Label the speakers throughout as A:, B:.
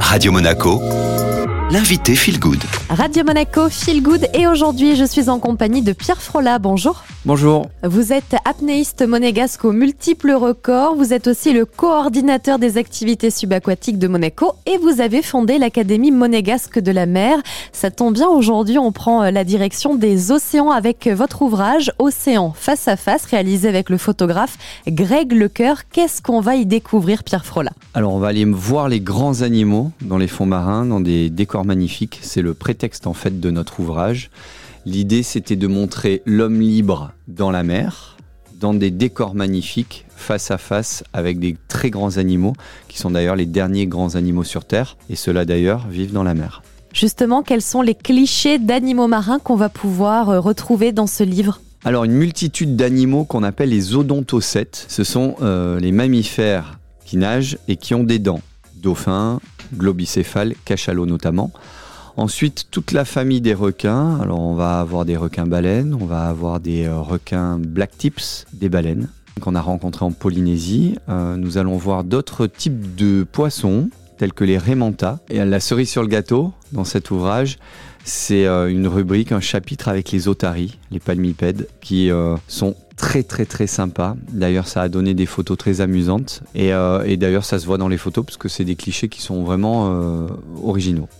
A: Radio Monaco, l'invité Feel Good.
B: Radio Monaco, Feel Good. Et aujourd'hui, je suis en compagnie de Pierre Frola. Bonjour.
C: Bonjour.
B: Vous êtes apnéiste monégasque aux multiples records. Vous êtes aussi le coordinateur des activités subaquatiques de Monaco et vous avez fondé l'Académie monégasque de la mer. Ça tombe bien, aujourd'hui, on prend la direction des océans avec votre ouvrage Océan face à face, réalisé avec le photographe Greg Lecoeur. Qu'est-ce qu'on va y découvrir, Pierre Frola?
C: Alors, on va aller voir les grands animaux dans les fonds marins, dans des décors magnifiques. C'est le prétexte, en fait, de notre ouvrage. L'idée, c'était de montrer l'homme libre dans la mer, dans des décors magnifiques, face à face avec des très grands animaux, qui sont d'ailleurs les derniers grands animaux sur Terre, et ceux-là d'ailleurs vivent dans la mer.
B: Justement, quels sont les clichés d'animaux marins qu'on va pouvoir euh, retrouver dans ce livre?
C: Alors, une multitude d'animaux qu'on appelle les odontocètes, ce sont euh, les mammifères qui nagent et qui ont des dents. Dauphins, globicéphales, cachalots notamment. Ensuite, toute la famille des requins. Alors, on va avoir des requins baleines, on va avoir des euh, requins black tips, des baleines qu'on a rencontrés en Polynésie. Euh, nous allons voir d'autres types de poissons, tels que les rémentas. Et la cerise sur le gâteau, dans cet ouvrage, c'est euh, une rubrique, un chapitre avec les otaries, les palmipèdes, qui sont très très très sympas. D'ailleurs, ça a donné des photos très amusantes. Et, d'ailleurs, ça se voit dans les photos, parce que c'est des clichés qui sont vraiment originaux.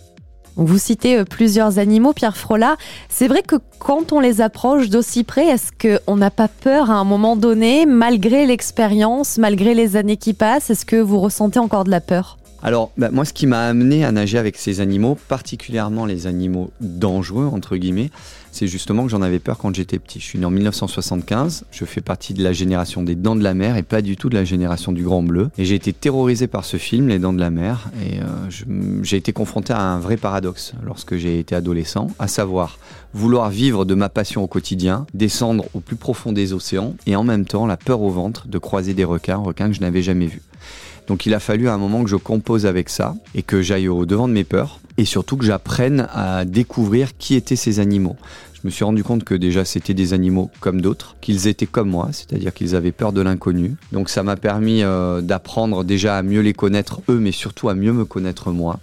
B: Vous citez euh, plusieurs animaux, Pierre Frola. C'est vrai que quand on les approche d'aussi près, est-ce qu'on n'a pas peur à un moment donné, malgré l'expérience, malgré les années qui passent Est-ce que vous ressentez encore de la peur?
C: Alors, bah, moi, ce qui m'a amené à nager avec ces animaux, particulièrement les animaux dangereux, entre guillemets, c'est justement que j'en avais peur quand j'étais petit. Je suis né en 1975, je fais partie de la génération des Dents de la Mer et pas du tout de la génération du Grand Bleu. Et j'ai été terrorisé par ce film, Les Dents de la Mer, et euh, j'ai été confronté à un vrai paradoxe lorsque j'ai été adolescent, à savoir vouloir vivre de ma passion au quotidien, descendre au plus profond des océans, et en même temps la peur au ventre de croiser des requins, requins que je n'avais jamais vus. Donc il a fallu à un moment que je compose avec ça et que j'aille au devant de mes peurs et surtout que j'apprenne à découvrir qui étaient ces animaux. Je me suis rendu compte que déjà c'était des animaux comme d'autres, qu'ils étaient comme moi, c'est-à-dire qu'ils avaient peur de l'inconnu. Donc ça m'a permis euh, d'apprendre déjà à mieux les connaître eux, mais surtout à mieux me connaître moi.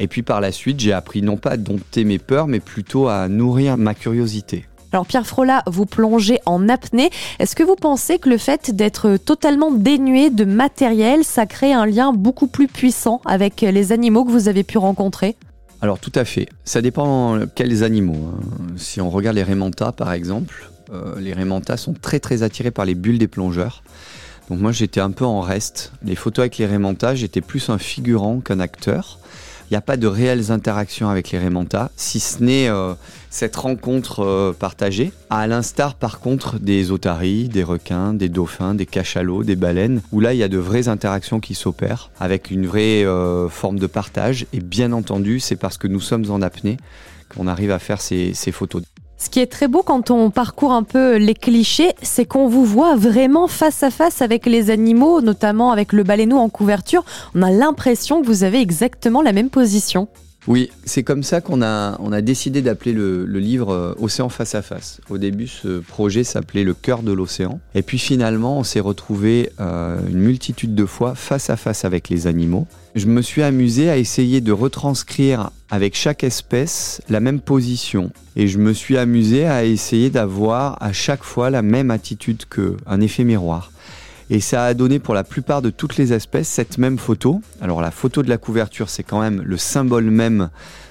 C: Et puis par la suite, j'ai appris non pas à dompter mes peurs, mais plutôt à nourrir ma curiosité.
B: Alors Pierre Frola, vous plongez en apnée. Est-ce que vous pensez que le fait d'être totalement dénué de matériel, ça crée un lien beaucoup plus puissant avec les animaux que vous avez pu rencontrer?
C: Alors tout à fait. Ça dépend quels animaux. hein. Si on regarde les rémentas par exemple, euh, les rémentas sont très très attirés par les bulles des plongeurs. Donc moi j'étais un peu en reste. Les photos avec les rémentas, j'étais plus un figurant qu'un acteur. Il n'y a pas de réelles interactions avec les rémentas, si ce n'est euh, cette rencontre euh, partagée, à l'instar par contre des otaries, des requins, des dauphins, des cachalots, des baleines, où là il y a de vraies interactions qui s'opèrent, avec une vraie euh, forme de partage. Et bien entendu, c'est parce que nous sommes en apnée qu'on arrive à faire ces, ces photos.
B: Ce qui est très beau quand on parcourt un peu les clichés, c'est qu'on vous voit vraiment face à face avec les animaux, notamment avec le baleineau en couverture. On a l'impression que vous avez exactement la même position.
C: Oui, c'est comme ça qu'on a, décidé d'appeler le, livre euh, Océan face à face. Au début, ce projet s'appelait Le cœur de l'océan. Et puis finalement, on s'est retrouvé euh, une multitude de fois face à face avec les animaux. Je me suis amusé à essayer de retranscrire avec chaque espèce la même position. Et je me suis amusé à essayer d'avoir à chaque fois la même attitude qu'eux, un effet miroir. Et ça a donné pour la plupart de toutes les espèces cette même photo. Alors la photo de la couverture, c'est quand même le symbole même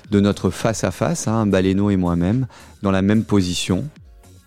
C: de notre face à face, hein, un baleineau et moi-même, dans la même position.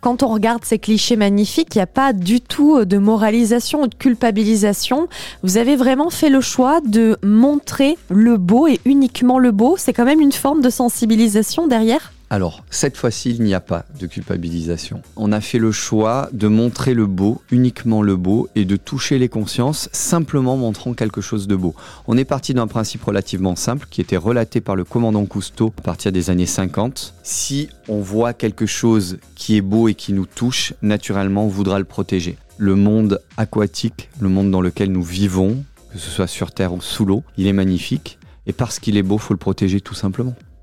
B: Quand on regarde ces clichés magnifiques, il n'y a pas du tout de moralisation ou de culpabilisation. Vous avez vraiment fait le choix de montrer le beau et uniquement le beau. C'est quand même une forme de sensibilisation derrière.
C: Alors, cette fois-ci, il n'y a pas de culpabilisation. On a fait le choix de montrer le beau, uniquement le beau, et de toucher les consciences simplement montrant quelque chose de beau. On est parti d'un principe relativement simple qui était relaté par le commandant Cousteau à partir des années 50. Si on voit quelque chose qui est beau et qui nous touche, naturellement, on voudra le protéger. Le monde aquatique, le monde dans lequel nous vivons, que ce soit sur Terre ou sous l'eau, il est magnifique. Et parce qu'il est beau, faut le protéger tout simplement.